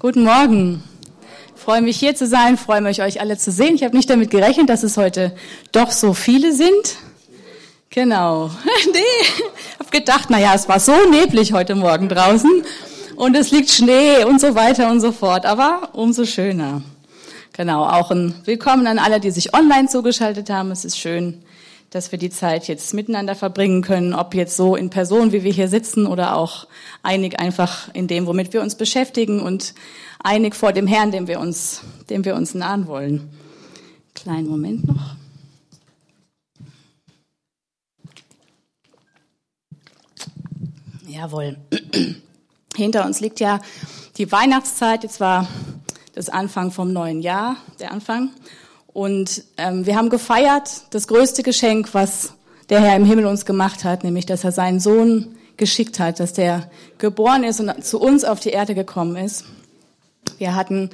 Guten Morgen. Ich freue mich hier zu sein, freue mich euch alle zu sehen. Ich habe nicht damit gerechnet, dass es heute doch so viele sind. Genau. nee, habe gedacht, na ja, es war so neblig heute Morgen draußen und es liegt Schnee und so weiter und so fort, aber umso schöner. Genau, auch ein Willkommen an alle, die sich online zugeschaltet haben. Es ist schön, dass wir die Zeit jetzt miteinander verbringen können, ob jetzt so in Person, wie wir hier sitzen, oder auch einig einfach in dem, womit wir uns beschäftigen und einig vor dem Herrn, dem wir uns, dem wir uns nahen wollen. Kleinen Moment noch. Jawohl. Hinter uns liegt ja die Weihnachtszeit. Jetzt war das Anfang vom neuen Jahr, der Anfang. Und ähm, wir haben gefeiert das größte Geschenk, was der Herr im Himmel uns gemacht hat, nämlich dass er seinen Sohn geschickt hat, dass der geboren ist und zu uns auf die Erde gekommen ist. Wir hatten,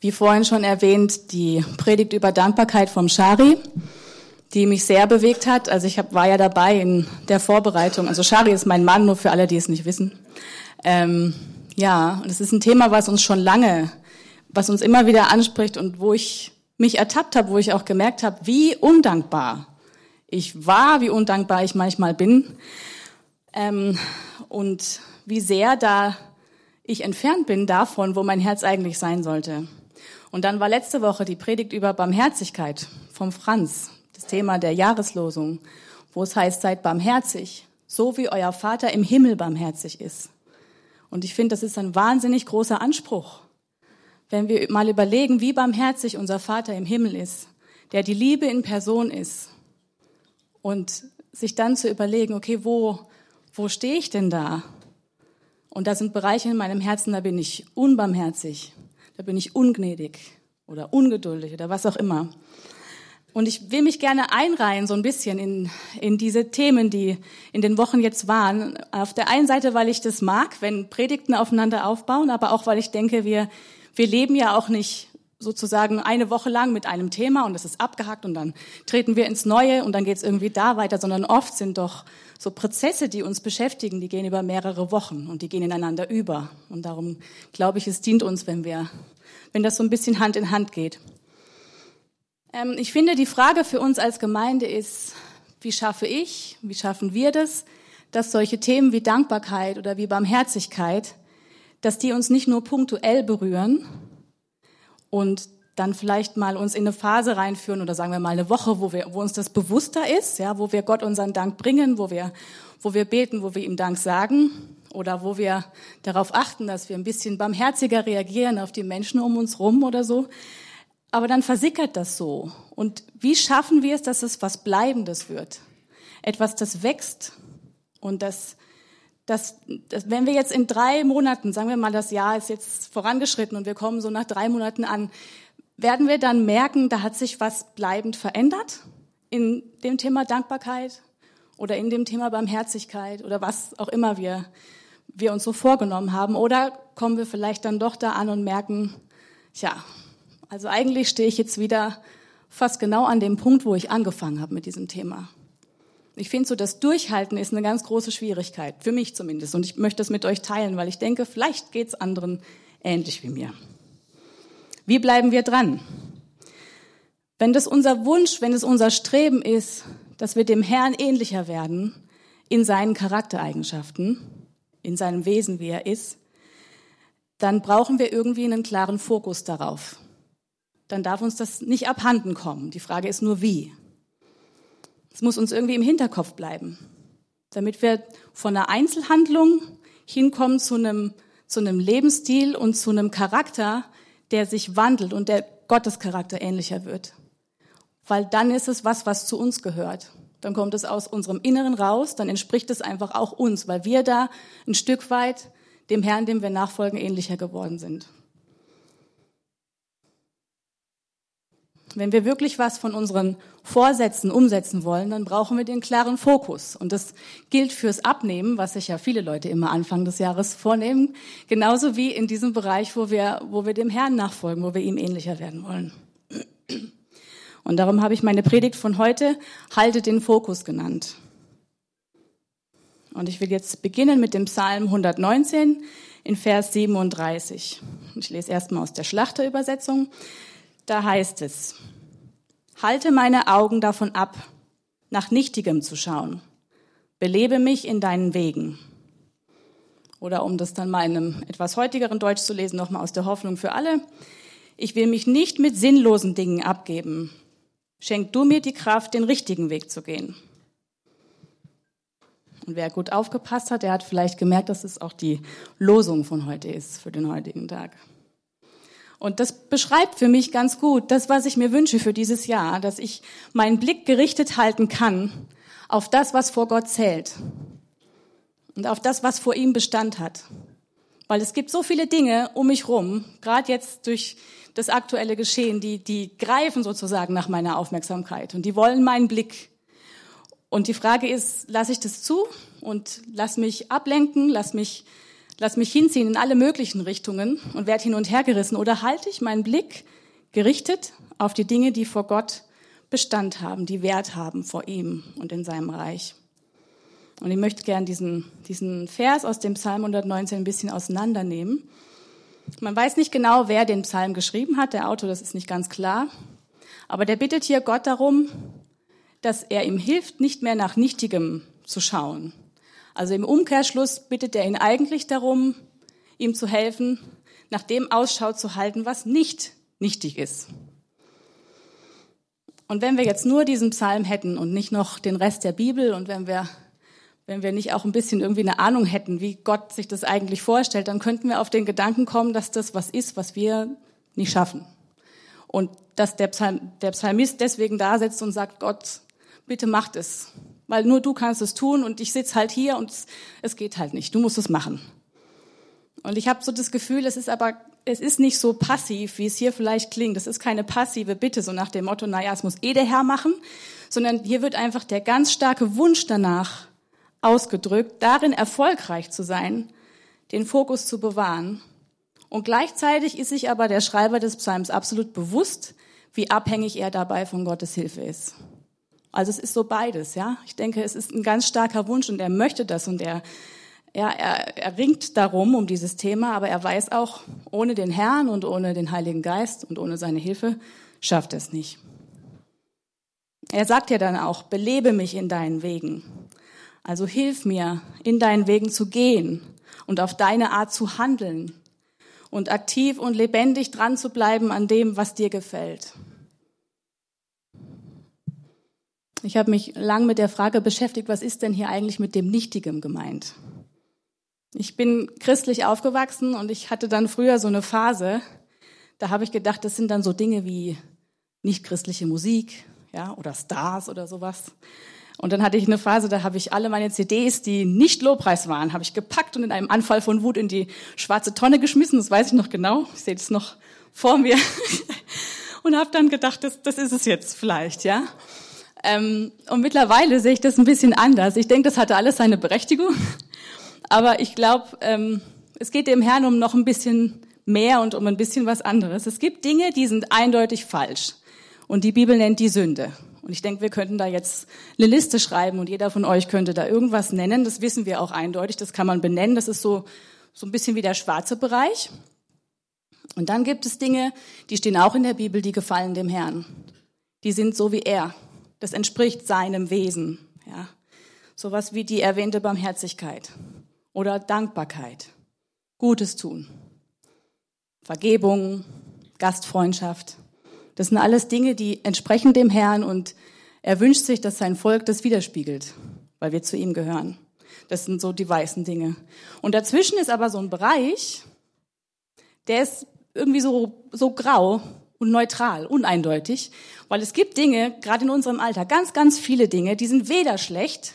wie vorhin schon erwähnt, die Predigt über Dankbarkeit vom Shari, die mich sehr bewegt hat. Also ich hab, war ja dabei in der Vorbereitung. Also Shari ist mein Mann, nur für alle, die es nicht wissen. Ähm, ja, und es ist ein Thema, was uns schon lange, was uns immer wieder anspricht und wo ich mich ertappt habe, wo ich auch gemerkt habe, wie undankbar ich war, wie undankbar ich manchmal bin ähm, und wie sehr da ich entfernt bin davon, wo mein Herz eigentlich sein sollte. Und dann war letzte Woche die Predigt über Barmherzigkeit vom Franz, das Thema der Jahreslosung, wo es heißt, seid barmherzig, so wie euer Vater im Himmel barmherzig ist. Und ich finde, das ist ein wahnsinnig großer Anspruch wenn wir mal überlegen, wie barmherzig unser Vater im Himmel ist, der die Liebe in Person ist. Und sich dann zu überlegen, okay, wo, wo stehe ich denn da? Und da sind Bereiche in meinem Herzen, da bin ich unbarmherzig, da bin ich ungnädig oder ungeduldig oder was auch immer. Und ich will mich gerne einreihen so ein bisschen in, in diese Themen, die in den Wochen jetzt waren. Auf der einen Seite, weil ich das mag, wenn Predigten aufeinander aufbauen, aber auch, weil ich denke, wir, wir leben ja auch nicht sozusagen eine Woche lang mit einem Thema und es ist abgehackt und dann treten wir ins Neue und dann geht es irgendwie da weiter, sondern oft sind doch so Prozesse, die uns beschäftigen, die gehen über mehrere Wochen und die gehen ineinander über. Und darum glaube ich, es dient uns, wenn wir, wenn das so ein bisschen Hand in Hand geht. Ähm, ich finde, die Frage für uns als Gemeinde ist, wie schaffe ich, wie schaffen wir das, dass solche Themen wie Dankbarkeit oder wie Barmherzigkeit dass die uns nicht nur punktuell berühren und dann vielleicht mal uns in eine Phase reinführen oder sagen wir mal eine Woche, wo wir, wo uns das bewusster ist, ja, wo wir Gott unseren Dank bringen, wo wir, wo wir beten, wo wir ihm Dank sagen oder wo wir darauf achten, dass wir ein bisschen barmherziger reagieren auf die Menschen um uns rum oder so. Aber dann versickert das so. Und wie schaffen wir es, dass es was Bleibendes wird? Etwas, das wächst und das dass, dass wenn wir jetzt in drei Monaten, sagen wir mal, das Jahr ist jetzt vorangeschritten und wir kommen so nach drei Monaten an, werden wir dann merken, da hat sich was bleibend verändert in dem Thema Dankbarkeit oder in dem Thema Barmherzigkeit oder was auch immer wir, wir uns so vorgenommen haben. Oder kommen wir vielleicht dann doch da an und merken, tja, also eigentlich stehe ich jetzt wieder fast genau an dem Punkt, wo ich angefangen habe mit diesem Thema. Ich finde so, das Durchhalten ist eine ganz große Schwierigkeit, für mich zumindest. Und ich möchte das mit euch teilen, weil ich denke, vielleicht geht es anderen ähnlich wie mir. Wie bleiben wir dran? Wenn das unser Wunsch, wenn es unser Streben ist, dass wir dem Herrn ähnlicher werden in seinen Charaktereigenschaften, in seinem Wesen, wie er ist, dann brauchen wir irgendwie einen klaren Fokus darauf. Dann darf uns das nicht abhanden kommen. Die Frage ist nur wie. Muss uns irgendwie im Hinterkopf bleiben, damit wir von einer Einzelhandlung hinkommen zu einem, zu einem Lebensstil und zu einem Charakter, der sich wandelt und der Gottes Charakter ähnlicher wird. Weil dann ist es was, was zu uns gehört. Dann kommt es aus unserem Inneren raus, dann entspricht es einfach auch uns, weil wir da ein Stück weit dem Herrn, dem wir nachfolgen, ähnlicher geworden sind. Wenn wir wirklich was von unseren Vorsätzen umsetzen wollen, dann brauchen wir den klaren Fokus. Und das gilt fürs Abnehmen, was sich ja viele Leute immer Anfang des Jahres vornehmen, genauso wie in diesem Bereich, wo wir, wo wir dem Herrn nachfolgen, wo wir ihm ähnlicher werden wollen. Und darum habe ich meine Predigt von heute Halte den Fokus genannt. Und ich will jetzt beginnen mit dem Psalm 119, in Vers 37. Ich lese erstmal aus der Schlachterübersetzung. Da heißt es, halte meine Augen davon ab, nach Nichtigem zu schauen. Belebe mich in deinen Wegen. Oder um das dann mal in einem etwas heutigeren Deutsch zu lesen, nochmal aus der Hoffnung für alle. Ich will mich nicht mit sinnlosen Dingen abgeben. Schenk du mir die Kraft, den richtigen Weg zu gehen. Und wer gut aufgepasst hat, der hat vielleicht gemerkt, dass es auch die Losung von heute ist, für den heutigen Tag. Und das beschreibt für mich ganz gut das, was ich mir wünsche für dieses Jahr, dass ich meinen Blick gerichtet halten kann auf das, was vor Gott zählt und auf das, was vor ihm Bestand hat. Weil es gibt so viele Dinge um mich rum, gerade jetzt durch das aktuelle Geschehen, die, die greifen sozusagen nach meiner Aufmerksamkeit und die wollen meinen Blick. Und die Frage ist, lasse ich das zu und lass mich ablenken, lass mich, lass mich hinziehen in alle möglichen Richtungen und werde hin und her gerissen oder halte ich meinen Blick gerichtet auf die Dinge, die vor Gott Bestand haben, die Wert haben vor ihm und in seinem Reich. Und ich möchte gern diesen, diesen Vers aus dem Psalm 119 ein bisschen auseinandernehmen. Man weiß nicht genau, wer den Psalm geschrieben hat, der Autor, das ist nicht ganz klar. Aber der bittet hier Gott darum, dass er ihm hilft, nicht mehr nach Nichtigem zu schauen. Also im Umkehrschluss bittet er ihn eigentlich darum, ihm zu helfen, nach dem Ausschau zu halten, was nicht nichtig ist. Und wenn wir jetzt nur diesen Psalm hätten und nicht noch den Rest der Bibel und wenn wir, wenn wir nicht auch ein bisschen irgendwie eine Ahnung hätten, wie Gott sich das eigentlich vorstellt, dann könnten wir auf den Gedanken kommen, dass das was ist, was wir nicht schaffen. Und dass der, Psalm, der Psalmist deswegen da sitzt und sagt, Gott, bitte macht es. Weil nur du kannst es tun und ich sitze halt hier und es, es geht halt nicht. Du musst es machen. Und ich habe so das Gefühl, es ist aber, es ist nicht so passiv, wie es hier vielleicht klingt. Es ist keine passive Bitte, so nach dem Motto, naja, es muss eh der Herr machen, sondern hier wird einfach der ganz starke Wunsch danach ausgedrückt, darin erfolgreich zu sein, den Fokus zu bewahren. Und gleichzeitig ist sich aber der Schreiber des Psalms absolut bewusst, wie abhängig er dabei von Gottes Hilfe ist. Also es ist so beides, ja. Ich denke, es ist ein ganz starker Wunsch und er möchte das und er, er, er, er ringt darum, um dieses Thema, aber er weiß auch, ohne den Herrn und ohne den Heiligen Geist und ohne seine Hilfe schafft er es nicht. Er sagt ja dann auch, belebe mich in deinen Wegen. Also hilf mir, in deinen Wegen zu gehen und auf deine Art zu handeln und aktiv und lebendig dran zu bleiben an dem, was dir gefällt. Ich habe mich lang mit der Frage beschäftigt, was ist denn hier eigentlich mit dem Nichtigem gemeint? Ich bin christlich aufgewachsen und ich hatte dann früher so eine Phase, da habe ich gedacht, das sind dann so Dinge wie nicht christliche Musik, ja, oder Stars oder sowas. Und dann hatte ich eine Phase, da habe ich alle meine CDs, die nicht Lobpreis waren, habe ich gepackt und in einem Anfall von Wut in die schwarze Tonne geschmissen. Das weiß ich noch genau. Ich sehe das noch vor mir. und habe dann gedacht, das, das ist es jetzt vielleicht, ja. Ähm, und mittlerweile sehe ich das ein bisschen anders. Ich denke, das hatte alles seine Berechtigung. Aber ich glaube, ähm, es geht dem Herrn um noch ein bisschen mehr und um ein bisschen was anderes. Es gibt Dinge, die sind eindeutig falsch. Und die Bibel nennt die Sünde. Und ich denke, wir könnten da jetzt eine Liste schreiben und jeder von euch könnte da irgendwas nennen. Das wissen wir auch eindeutig. Das kann man benennen. Das ist so, so ein bisschen wie der schwarze Bereich. Und dann gibt es Dinge, die stehen auch in der Bibel, die gefallen dem Herrn. Die sind so wie er. Das entspricht seinem Wesen. Ja. Sowas wie die erwähnte Barmherzigkeit oder Dankbarkeit, Gutes tun, Vergebung, Gastfreundschaft. Das sind alles Dinge, die entsprechen dem Herrn und er wünscht sich, dass sein Volk das widerspiegelt, weil wir zu ihm gehören. Das sind so die weißen Dinge. Und dazwischen ist aber so ein Bereich, der ist irgendwie so, so grau, und neutral, uneindeutig, weil es gibt Dinge, gerade in unserem Alter, ganz, ganz viele Dinge, die sind weder schlecht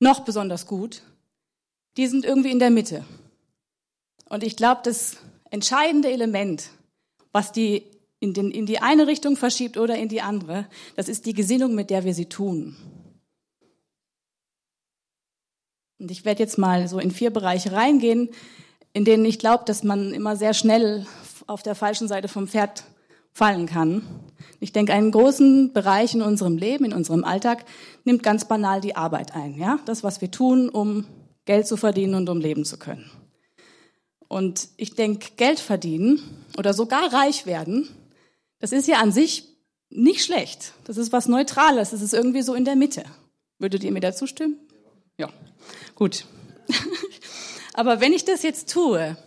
noch besonders gut, die sind irgendwie in der Mitte. Und ich glaube, das entscheidende Element, was die in, den, in die eine Richtung verschiebt oder in die andere, das ist die Gesinnung, mit der wir sie tun. Und ich werde jetzt mal so in vier Bereiche reingehen, in denen ich glaube, dass man immer sehr schnell auf der falschen Seite vom Pferd fallen kann. Ich denke, einen großen Bereich in unserem Leben, in unserem Alltag, nimmt ganz banal die Arbeit ein. Ja, das, was wir tun, um Geld zu verdienen und um leben zu können. Und ich denke, Geld verdienen oder sogar reich werden, das ist ja an sich nicht schlecht. Das ist was Neutrales. Das ist irgendwie so in der Mitte. Würdet ihr mir dazu stimmen? Ja, gut. Aber wenn ich das jetzt tue,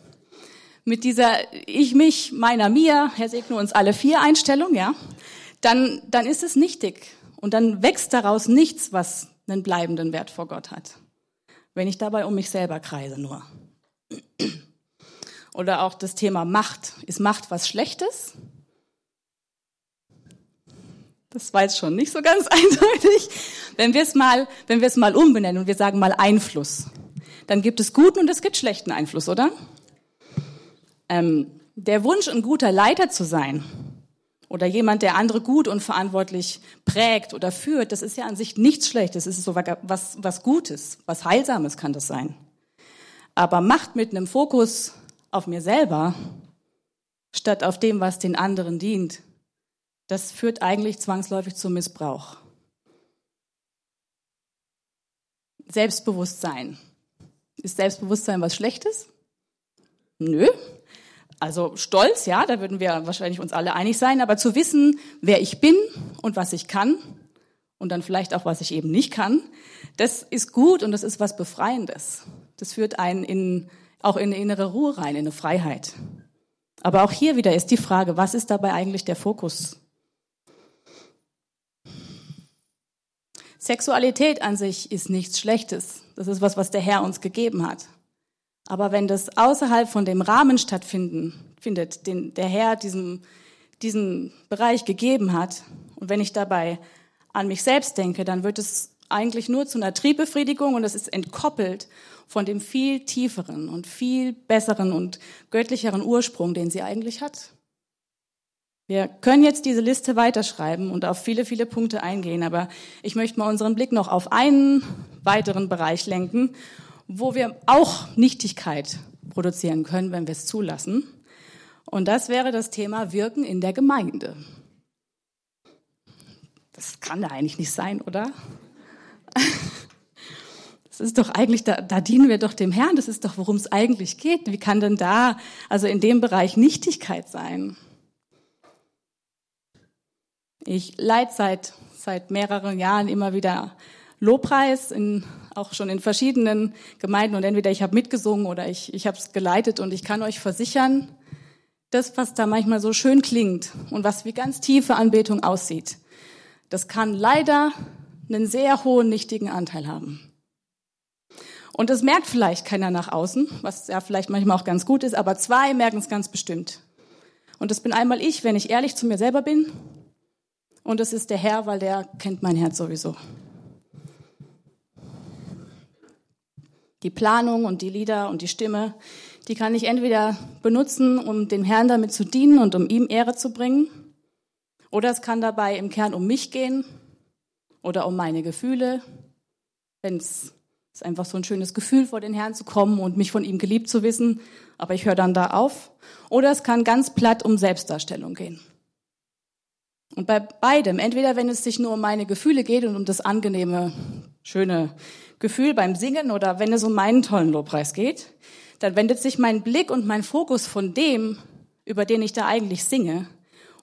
mit dieser Ich, mich, meiner, mir, Herr segne uns alle vier Einstellung, ja, dann, dann ist es nichtig. Und dann wächst daraus nichts, was einen bleibenden Wert vor Gott hat. Wenn ich dabei um mich selber kreise nur. Oder auch das Thema Macht. Ist Macht was Schlechtes? Das war jetzt schon nicht so ganz eindeutig. Wenn wir es mal, wenn wir es mal umbenennen und wir sagen mal Einfluss, dann gibt es guten und es gibt schlechten Einfluss, oder? Ähm, der Wunsch, ein guter Leiter zu sein oder jemand, der andere gut und verantwortlich prägt oder führt, das ist ja an sich nichts Schlechtes. Es ist so was, was Gutes, was Heilsames kann das sein. Aber Macht mit einem Fokus auf mir selber, statt auf dem, was den anderen dient, das führt eigentlich zwangsläufig zum Missbrauch. Selbstbewusstsein. Ist Selbstbewusstsein was Schlechtes? Nö. Also Stolz, ja, da würden wir wahrscheinlich uns alle einig sein, aber zu wissen, wer ich bin und was ich kann und dann vielleicht auch, was ich eben nicht kann, das ist gut und das ist was Befreiendes. Das führt einen in, auch in eine innere Ruhe rein, in eine Freiheit. Aber auch hier wieder ist die Frage, was ist dabei eigentlich der Fokus? Sexualität an sich ist nichts Schlechtes. Das ist was, was der Herr uns gegeben hat. Aber wenn das außerhalb von dem Rahmen stattfinden, findet, den der Herr diesem, diesen Bereich gegeben hat, und wenn ich dabei an mich selbst denke, dann wird es eigentlich nur zu einer Triebbefriedigung und es ist entkoppelt von dem viel tieferen und viel besseren und göttlicheren Ursprung, den sie eigentlich hat. Wir können jetzt diese Liste weiterschreiben und auf viele, viele Punkte eingehen, aber ich möchte mal unseren Blick noch auf einen weiteren Bereich lenken, wo wir auch Nichtigkeit produzieren können, wenn wir es zulassen. Und das wäre das Thema Wirken in der Gemeinde. Das kann da eigentlich nicht sein, oder? Das ist doch eigentlich, da, da dienen wir doch dem Herrn, das ist doch, worum es eigentlich geht. Wie kann denn da, also in dem Bereich Nichtigkeit sein? Ich leite seit, seit mehreren Jahren immer wieder Lobpreis, in, auch schon in verschiedenen Gemeinden. Und entweder ich habe mitgesungen oder ich, ich habe es geleitet. Und ich kann euch versichern, das, was da manchmal so schön klingt und was wie ganz tiefe Anbetung aussieht, das kann leider einen sehr hohen nichtigen Anteil haben. Und das merkt vielleicht keiner nach außen, was ja vielleicht manchmal auch ganz gut ist, aber zwei merken es ganz bestimmt. Und das bin einmal ich, wenn ich ehrlich zu mir selber bin und es ist der Herr, weil der kennt mein Herz sowieso. Die Planung und die Lieder und die Stimme, die kann ich entweder benutzen, um dem Herrn damit zu dienen und um ihm Ehre zu bringen, oder es kann dabei im Kern um mich gehen oder um meine Gefühle, wenn es ist einfach so ein schönes Gefühl, vor den Herrn zu kommen und mich von ihm geliebt zu wissen, aber ich höre dann da auf. Oder es kann ganz platt um Selbstdarstellung gehen. Und bei beidem, entweder wenn es sich nur um meine Gefühle geht und um das angenehme, schöne Gefühl beim Singen oder wenn es um meinen tollen Lobpreis geht, dann wendet sich mein Blick und mein Fokus von dem, über den ich da eigentlich singe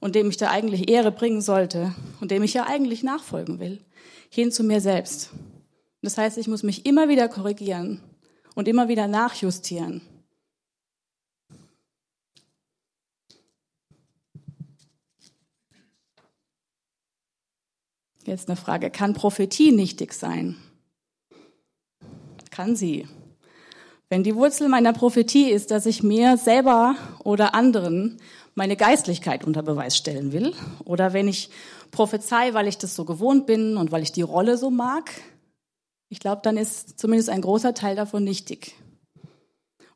und dem ich da eigentlich Ehre bringen sollte und dem ich ja eigentlich nachfolgen will, hin zu mir selbst. Das heißt, ich muss mich immer wieder korrigieren und immer wieder nachjustieren. Jetzt eine Frage, kann Prophetie nichtig sein? Kann sie. Wenn die Wurzel meiner Prophetie ist, dass ich mir selber oder anderen meine Geistlichkeit unter Beweis stellen will, oder wenn ich prophezei, weil ich das so gewohnt bin und weil ich die Rolle so mag, ich glaube, dann ist zumindest ein großer Teil davon nichtig.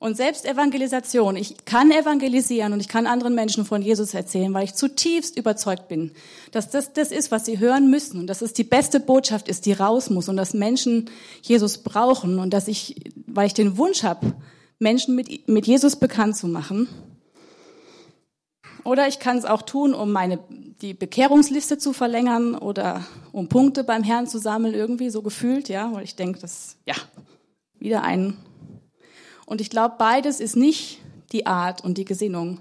Und selbst Evangelisation, ich kann evangelisieren und ich kann anderen Menschen von Jesus erzählen, weil ich zutiefst überzeugt bin, dass das das ist, was sie hören müssen und dass es die beste Botschaft ist, die raus muss und dass Menschen Jesus brauchen und dass ich, weil ich den Wunsch habe, Menschen mit, mit Jesus bekannt zu machen. Oder ich kann es auch tun, um meine, die Bekehrungsliste zu verlängern oder um Punkte beim Herrn zu sammeln, irgendwie so gefühlt, ja, weil ich denke, das, ja, wieder ein und ich glaube, beides ist nicht die Art und die Gesinnung,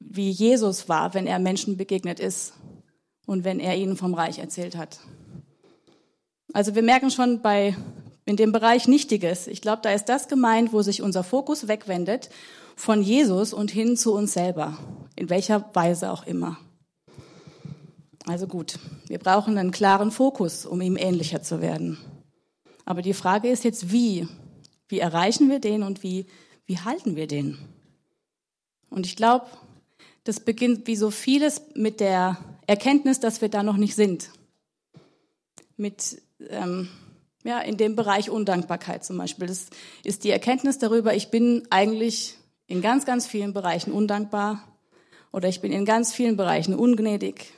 wie Jesus war, wenn er Menschen begegnet ist und wenn er ihnen vom Reich erzählt hat. Also wir merken schon bei in dem Bereich Nichtiges. Ich glaube, da ist das gemeint, wo sich unser Fokus wegwendet von Jesus und hin zu uns selber, in welcher Weise auch immer. Also gut, wir brauchen einen klaren Fokus, um ihm ähnlicher zu werden. Aber die Frage ist jetzt, wie? Wie erreichen wir den und wie, wie halten wir den? Und ich glaube, das beginnt wie so vieles mit der Erkenntnis, dass wir da noch nicht sind. Mit, ähm, ja, in dem Bereich Undankbarkeit zum Beispiel. Das ist die Erkenntnis darüber, ich bin eigentlich in ganz, ganz vielen Bereichen undankbar oder ich bin in ganz vielen Bereichen ungnädig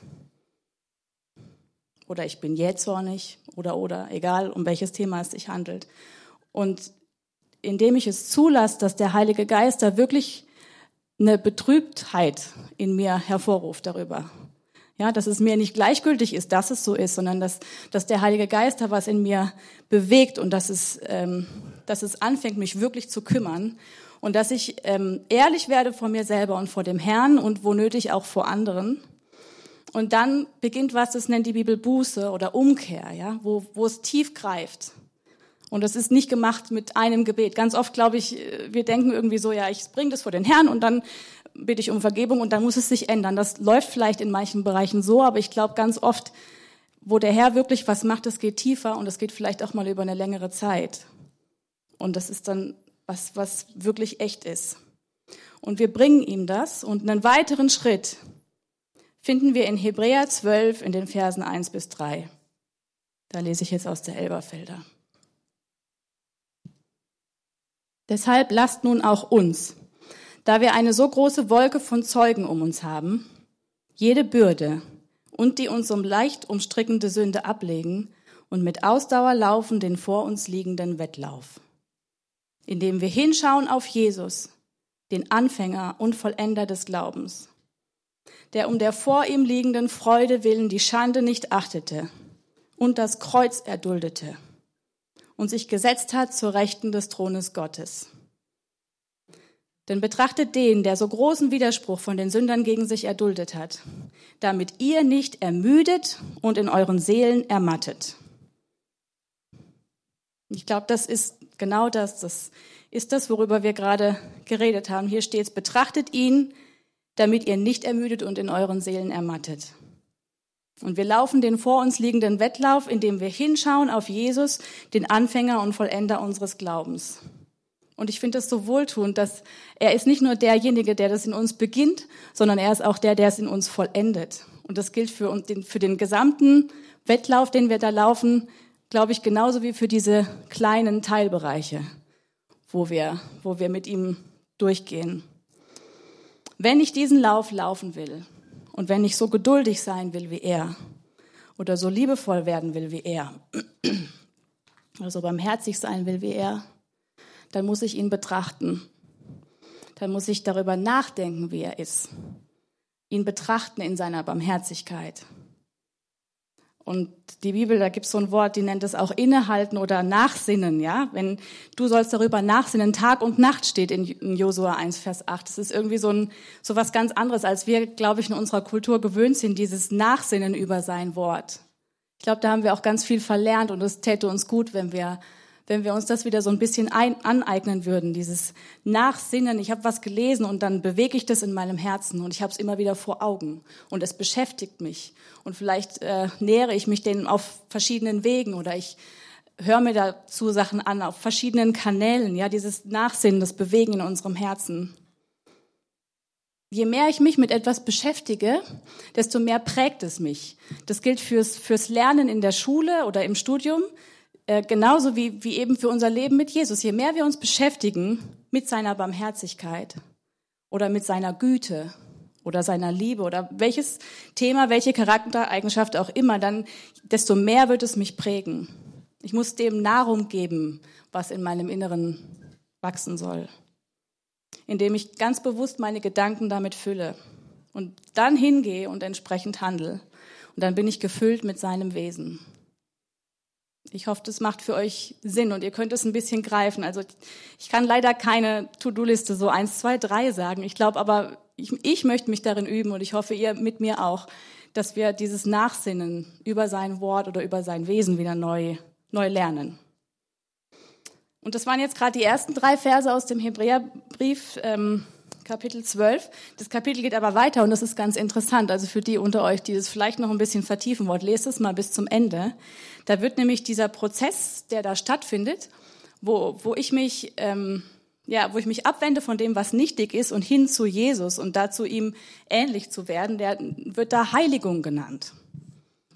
oder ich bin jähzornig oder oder, egal um welches Thema es sich handelt. Und indem ich es zulasse, dass der Heilige Geist da wirklich eine Betrübtheit in mir hervorruft darüber. Ja, dass es mir nicht gleichgültig ist, dass es so ist, sondern dass, dass der Heilige Geist da was in mir bewegt und dass es, ähm, dass es anfängt, mich wirklich zu kümmern und dass ich ähm, ehrlich werde vor mir selber und vor dem Herrn und wo nötig auch vor anderen. Und dann beginnt was, das nennt die Bibel Buße oder Umkehr, ja, wo, wo es tief greift. Und das ist nicht gemacht mit einem Gebet. Ganz oft glaube ich, äh, wir denken irgendwie so, ja, ich bringe das vor den Herrn und dann bitte ich um Vergebung und dann muss es sich ändern. Das läuft vielleicht in manchen Bereichen so, aber ich glaube ganz oft, wo der Herr wirklich was macht, das geht tiefer und es geht vielleicht auch mal über eine längere Zeit. Und das ist dann was, was wirklich echt ist. Und wir bringen ihm das und einen weiteren Schritt finden wir in Hebräer 12 in den Versen 1 bis 3. Da lese ich jetzt aus der Elberfelder. Deshalb lasst nun auch uns, da wir eine so große Wolke von Zeugen um uns haben, jede Bürde und die uns um leicht umstrickende Sünde ablegen und mit Ausdauer laufen den vor uns liegenden Wettlauf, indem wir hinschauen auf Jesus, den Anfänger und Vollender des Glaubens, der um der vor ihm liegenden Freude willen die Schande nicht achtete und das Kreuz erduldete und sich gesetzt hat zur Rechten des Thrones Gottes. Denn betrachtet den, der so großen Widerspruch von den Sündern gegen sich erduldet hat, damit ihr nicht ermüdet und in euren Seelen ermattet. Ich glaube, das ist genau das, das ist das, worüber wir gerade geredet haben. Hier steht es, betrachtet ihn, damit ihr nicht ermüdet und in euren Seelen ermattet. Und wir laufen den vor uns liegenden Wettlauf, indem wir hinschauen auf Jesus, den Anfänger und Vollender unseres Glaubens. Und ich finde es so wohltuend, dass er ist nicht nur derjenige, der das in uns beginnt, sondern er ist auch der, der es in uns vollendet. Und das gilt für, den, für den gesamten Wettlauf, den wir da laufen, glaube ich, genauso wie für diese kleinen Teilbereiche, wo wir, wo wir mit ihm durchgehen. Wenn ich diesen Lauf laufen will, und wenn ich so geduldig sein will wie er oder so liebevoll werden will wie er oder so barmherzig sein will wie er, dann muss ich ihn betrachten. Dann muss ich darüber nachdenken, wie er ist. Ihn betrachten in seiner Barmherzigkeit. Und die Bibel, da gibt es so ein Wort, die nennt es auch innehalten oder nachsinnen, ja. Wenn du sollst darüber nachsinnen, Tag und Nacht steht in Josua 1, Vers 8. Das ist irgendwie so ein, so was ganz anderes, als wir, glaube ich, in unserer Kultur gewöhnt sind, dieses Nachsinnen über sein Wort. Ich glaube, da haben wir auch ganz viel verlernt und es täte uns gut, wenn wir wenn wir uns das wieder so ein bisschen ein, aneignen würden, dieses Nachsinnen. Ich habe was gelesen und dann bewege ich das in meinem Herzen und ich habe es immer wieder vor Augen und es beschäftigt mich. Und vielleicht äh, nähere ich mich denen auf verschiedenen Wegen oder ich höre mir dazu Sachen an auf verschiedenen Kanälen. Ja, dieses Nachsinnen, das Bewegen in unserem Herzen. Je mehr ich mich mit etwas beschäftige, desto mehr prägt es mich. Das gilt fürs, fürs Lernen in der Schule oder im Studium. Äh, genauso wie, wie eben für unser Leben mit Jesus. Je mehr wir uns beschäftigen mit seiner Barmherzigkeit oder mit seiner Güte oder seiner Liebe oder welches Thema, welche Charaktereigenschaft auch immer, dann desto mehr wird es mich prägen. Ich muss dem Nahrung geben, was in meinem Inneren wachsen soll, indem ich ganz bewusst meine Gedanken damit fülle und dann hingehe und entsprechend handle. Und dann bin ich gefüllt mit seinem Wesen. Ich hoffe, das macht für euch Sinn und ihr könnt es ein bisschen greifen. Also ich kann leider keine To-Do-Liste so eins, zwei, drei sagen. Ich glaube aber, ich, ich möchte mich darin üben und ich hoffe, ihr mit mir auch, dass wir dieses Nachsinnen über sein Wort oder über sein Wesen wieder neu, neu lernen. Und das waren jetzt gerade die ersten drei Verse aus dem Hebräerbrief. Ähm, Kapitel 12. Das Kapitel geht aber weiter und das ist ganz interessant. Also für die unter euch, die das vielleicht noch ein bisschen vertiefen wollen, lest es mal bis zum Ende. Da wird nämlich dieser Prozess, der da stattfindet, wo, wo ich mich, ähm, ja, wo ich mich abwende von dem, was nichtig ist und hin zu Jesus und dazu ihm ähnlich zu werden, der wird da Heiligung genannt.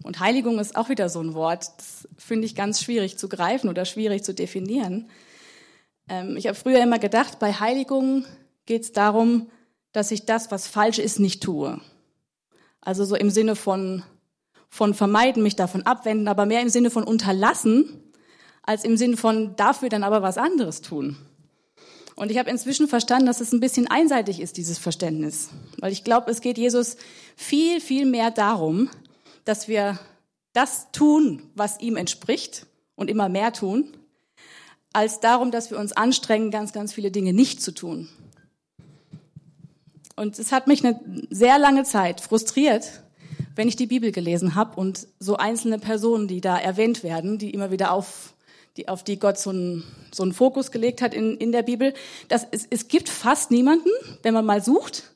Und Heiligung ist auch wieder so ein Wort, das finde ich ganz schwierig zu greifen oder schwierig zu definieren. Ähm, ich habe früher immer gedacht, bei Heiligung geht es darum, dass ich das, was falsch ist, nicht tue. Also so im Sinne von, von vermeiden, mich davon abwenden, aber mehr im Sinne von unterlassen, als im Sinne von dafür dann aber was anderes tun. Und ich habe inzwischen verstanden, dass es ein bisschen einseitig ist, dieses Verständnis. Weil ich glaube, es geht Jesus viel, viel mehr darum, dass wir das tun, was ihm entspricht und immer mehr tun, als darum, dass wir uns anstrengen, ganz, ganz viele Dinge nicht zu tun. Und es hat mich eine sehr lange Zeit frustriert, wenn ich die Bibel gelesen habe und so einzelne Personen, die da erwähnt werden, die immer wieder auf die, auf die Gott so einen, so einen Fokus gelegt hat in, in der Bibel, dass es, es gibt fast niemanden, wenn man mal sucht,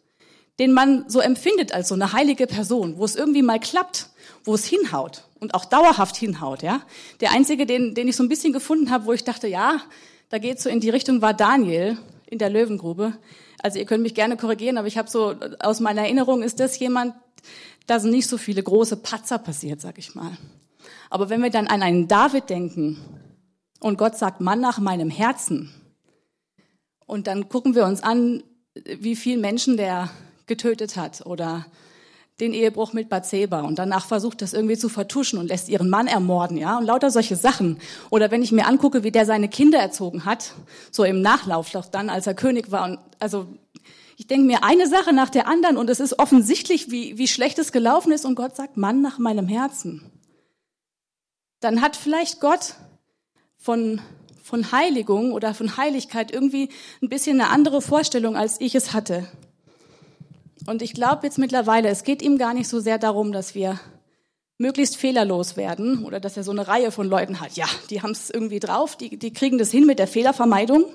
den man so empfindet als so eine heilige Person, wo es irgendwie mal klappt, wo es hinhaut und auch dauerhaft hinhaut. Ja, der einzige, den, den ich so ein bisschen gefunden habe, wo ich dachte, ja, da geht so in die Richtung, war Daniel in der Löwengrube. Also ihr könnt mich gerne korrigieren, aber ich habe so aus meiner Erinnerung ist das jemand, da sind nicht so viele große Patzer passiert, sag ich mal. Aber wenn wir dann an einen David denken und Gott sagt, Mann nach meinem Herzen, und dann gucken wir uns an, wie viel Menschen der getötet hat oder den Ehebruch mit Bathseba und danach versucht das irgendwie zu vertuschen und lässt ihren Mann ermorden, ja, und lauter solche Sachen. Oder wenn ich mir angucke, wie der seine Kinder erzogen hat, so im Nachlauf, doch dann, als er König war und, also, ich denke mir eine Sache nach der anderen und es ist offensichtlich, wie, wie schlecht es gelaufen ist und Gott sagt, Mann nach meinem Herzen. Dann hat vielleicht Gott von, von Heiligung oder von Heiligkeit irgendwie ein bisschen eine andere Vorstellung, als ich es hatte. Und ich glaube jetzt mittlerweile, es geht ihm gar nicht so sehr darum, dass wir möglichst fehlerlos werden oder dass er so eine Reihe von Leuten hat. Ja, die haben es irgendwie drauf, die, die kriegen das hin mit der Fehlervermeidung,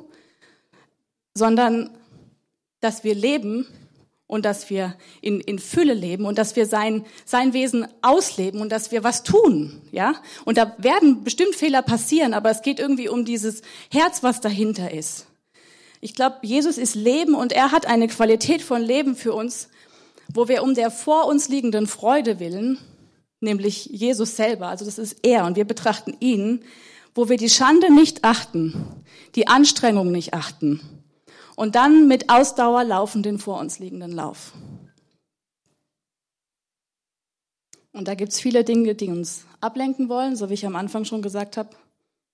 sondern dass wir leben und dass wir in, in Fülle leben und dass wir sein, sein Wesen ausleben und dass wir was tun, ja. Und da werden bestimmt Fehler passieren, aber es geht irgendwie um dieses Herz, was dahinter ist. Ich glaube, Jesus ist Leben und er hat eine Qualität von Leben für uns, wo wir um der vor uns liegenden Freude willen, nämlich Jesus selber, also das ist er und wir betrachten ihn, wo wir die Schande nicht achten, die Anstrengung nicht achten und dann mit Ausdauer laufen den vor uns liegenden Lauf. Und da gibt's viele Dinge, die uns ablenken wollen, so wie ich am Anfang schon gesagt habe,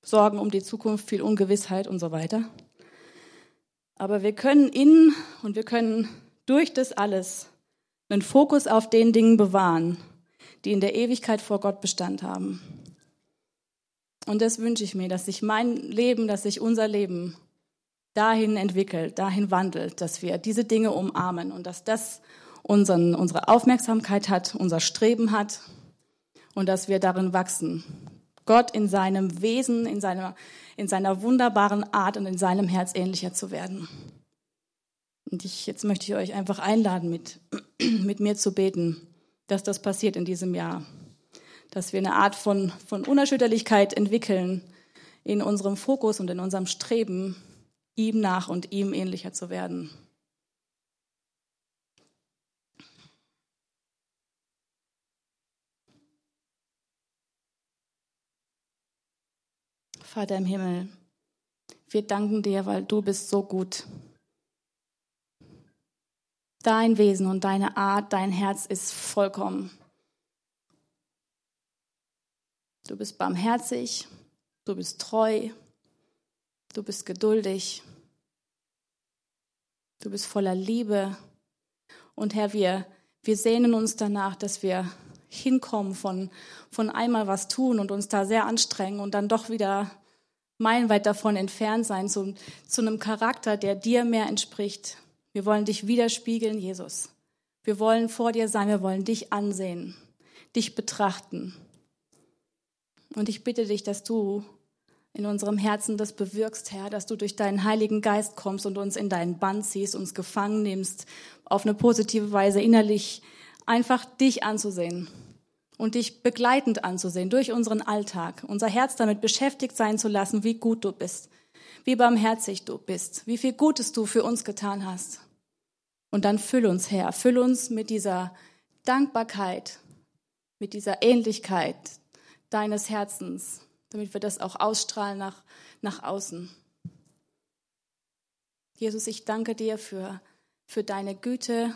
Sorgen um die Zukunft, viel Ungewissheit und so weiter. Aber wir können in und wir können durch das alles einen Fokus auf den Dingen bewahren, die in der Ewigkeit vor Gott Bestand haben. Und das wünsche ich mir, dass sich mein Leben, dass sich unser Leben dahin entwickelt, dahin wandelt, dass wir diese Dinge umarmen und dass das unseren, unsere Aufmerksamkeit hat, unser Streben hat und dass wir darin wachsen. Gott in seinem Wesen, in seiner in seiner wunderbaren Art und in seinem Herz ähnlicher zu werden. Und ich, jetzt möchte ich euch einfach einladen, mit, mit mir zu beten, dass das passiert in diesem Jahr. Dass wir eine Art von, von Unerschütterlichkeit entwickeln in unserem Fokus und in unserem Streben, ihm nach und ihm ähnlicher zu werden. Vater im Himmel, wir danken dir, weil du bist so gut. Dein Wesen und deine Art, dein Herz ist vollkommen. Du bist barmherzig, du bist treu, du bist geduldig, du bist voller Liebe. Und Herr, wir, wir sehnen uns danach, dass wir hinkommen von, von einmal was tun und uns da sehr anstrengen und dann doch wieder meilenweit davon entfernt sein zu, zu einem Charakter, der dir mehr entspricht. Wir wollen dich widerspiegeln, Jesus. Wir wollen vor dir sein, wir wollen dich ansehen, dich betrachten. Und ich bitte dich, dass du in unserem Herzen das bewirkst, Herr, dass du durch deinen Heiligen Geist kommst und uns in deinen Bann ziehst, uns gefangen nimmst, auf eine positive Weise innerlich einfach dich anzusehen und dich begleitend anzusehen durch unseren Alltag, unser Herz damit beschäftigt sein zu lassen, wie gut du bist, wie barmherzig du bist, wie viel Gutes du für uns getan hast. Und dann füll uns, Herr, füll uns mit dieser Dankbarkeit, mit dieser Ähnlichkeit deines Herzens, damit wir das auch ausstrahlen nach, nach außen. Jesus, ich danke dir für, für deine Güte,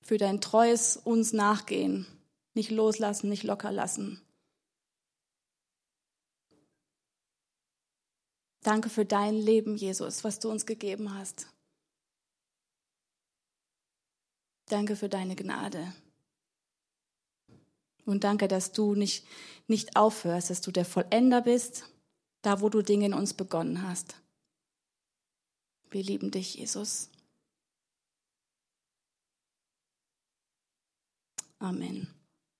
für dein treues uns nachgehen, nicht loslassen, nicht locker lassen. Danke für dein Leben, Jesus, was du uns gegeben hast. Danke für deine Gnade. Und danke, dass du nicht, nicht aufhörst, dass du der Vollender bist, da wo du Dinge in uns begonnen hast. Wir lieben dich, Jesus. Amen.